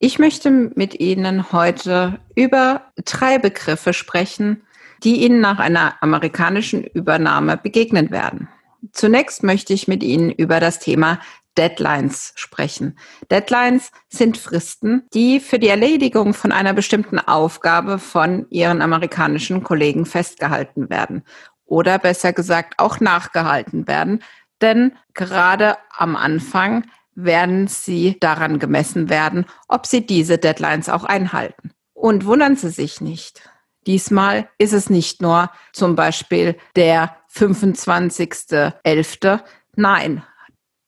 Ich möchte mit Ihnen heute über drei Begriffe sprechen, die Ihnen nach einer amerikanischen Übernahme begegnen werden. Zunächst möchte ich mit Ihnen über das Thema Deadlines sprechen. Deadlines sind Fristen, die für die Erledigung von einer bestimmten Aufgabe von Ihren amerikanischen Kollegen festgehalten werden oder besser gesagt auch nachgehalten werden, denn gerade am Anfang werden Sie daran gemessen werden, ob Sie diese Deadlines auch einhalten. Und wundern Sie sich nicht. Diesmal ist es nicht nur zum Beispiel der 25.11. Nein,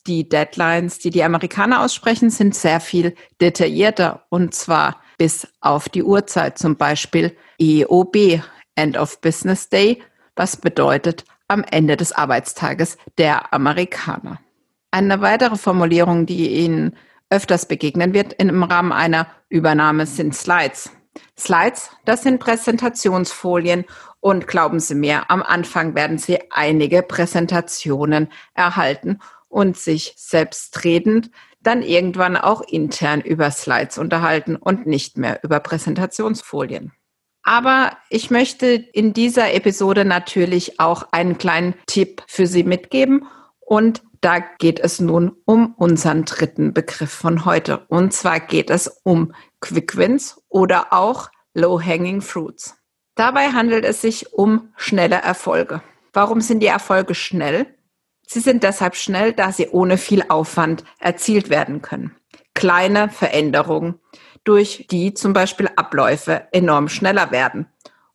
die Deadlines, die die Amerikaner aussprechen, sind sehr viel detaillierter und zwar bis auf die Uhrzeit, zum Beispiel EOB, End of Business Day, was bedeutet am Ende des Arbeitstages der Amerikaner. Eine weitere Formulierung, die Ihnen öfters begegnen wird im Rahmen einer Übernahme, sind Slides. Slides, das sind Präsentationsfolien und glauben Sie mir, am Anfang werden Sie einige Präsentationen erhalten und sich selbstredend dann irgendwann auch intern über Slides unterhalten und nicht mehr über Präsentationsfolien. Aber ich möchte in dieser Episode natürlich auch einen kleinen Tipp für Sie mitgeben. Und da geht es nun um unseren dritten Begriff von heute. Und zwar geht es um Quick Wins oder auch Low-Hanging Fruits. Dabei handelt es sich um schnelle Erfolge. Warum sind die Erfolge schnell? Sie sind deshalb schnell, da sie ohne viel Aufwand erzielt werden können. Kleine Veränderungen durch die zum Beispiel Abläufe enorm schneller werden.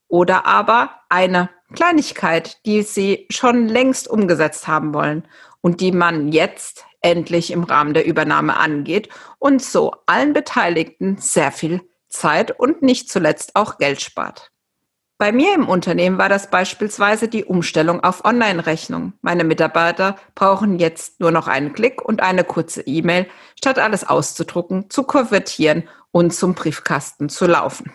Oder aber eine Kleinigkeit, die Sie schon längst umgesetzt haben wollen und die man jetzt endlich im Rahmen der Übernahme angeht und so allen Beteiligten sehr viel Zeit und nicht zuletzt auch Geld spart. Bei mir im Unternehmen war das beispielsweise die Umstellung auf Online-Rechnung. Meine Mitarbeiter brauchen jetzt nur noch einen Klick und eine kurze E-Mail, statt alles auszudrucken, zu konvertieren und zum Briefkasten zu laufen.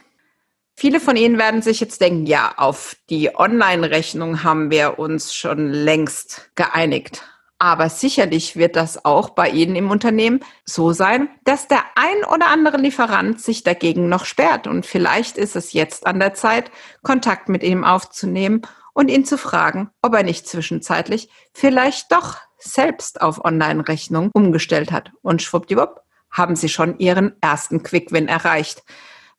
Viele von Ihnen werden sich jetzt denken, ja, auf die Online-Rechnung haben wir uns schon längst geeinigt. Aber sicherlich wird das auch bei Ihnen im Unternehmen so sein, dass der ein oder andere Lieferant sich dagegen noch sperrt. Und vielleicht ist es jetzt an der Zeit, Kontakt mit ihm aufzunehmen und ihn zu fragen, ob er nicht zwischenzeitlich vielleicht doch selbst auf Online-Rechnung umgestellt hat. Und schwuppdiwupp haben Sie schon Ihren ersten Quick-Win erreicht.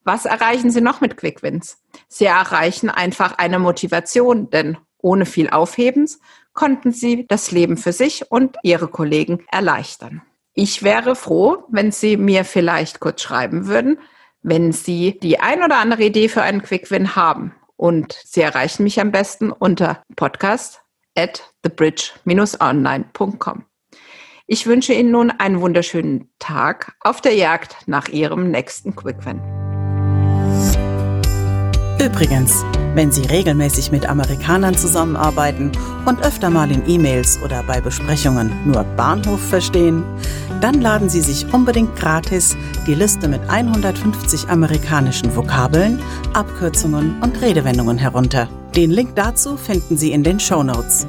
Was erreichen Sie noch mit Quick-Wins? Sie erreichen einfach eine Motivation, denn ohne viel Aufhebens konnten sie das Leben für sich und ihre Kollegen erleichtern. Ich wäre froh, wenn Sie mir vielleicht kurz schreiben würden, wenn Sie die ein oder andere Idee für einen Quick-Win haben. Und Sie erreichen mich am besten unter podcast at thebridge-online.com. Ich wünsche Ihnen nun einen wunderschönen Tag auf der Jagd nach Ihrem nächsten Quick-Win. Übrigens, wenn Sie regelmäßig mit Amerikanern zusammenarbeiten und öfter mal in E-Mails oder bei Besprechungen nur Bahnhof verstehen, dann laden Sie sich unbedingt gratis die Liste mit 150 amerikanischen Vokabeln, Abkürzungen und Redewendungen herunter. Den Link dazu finden Sie in den Show Notes.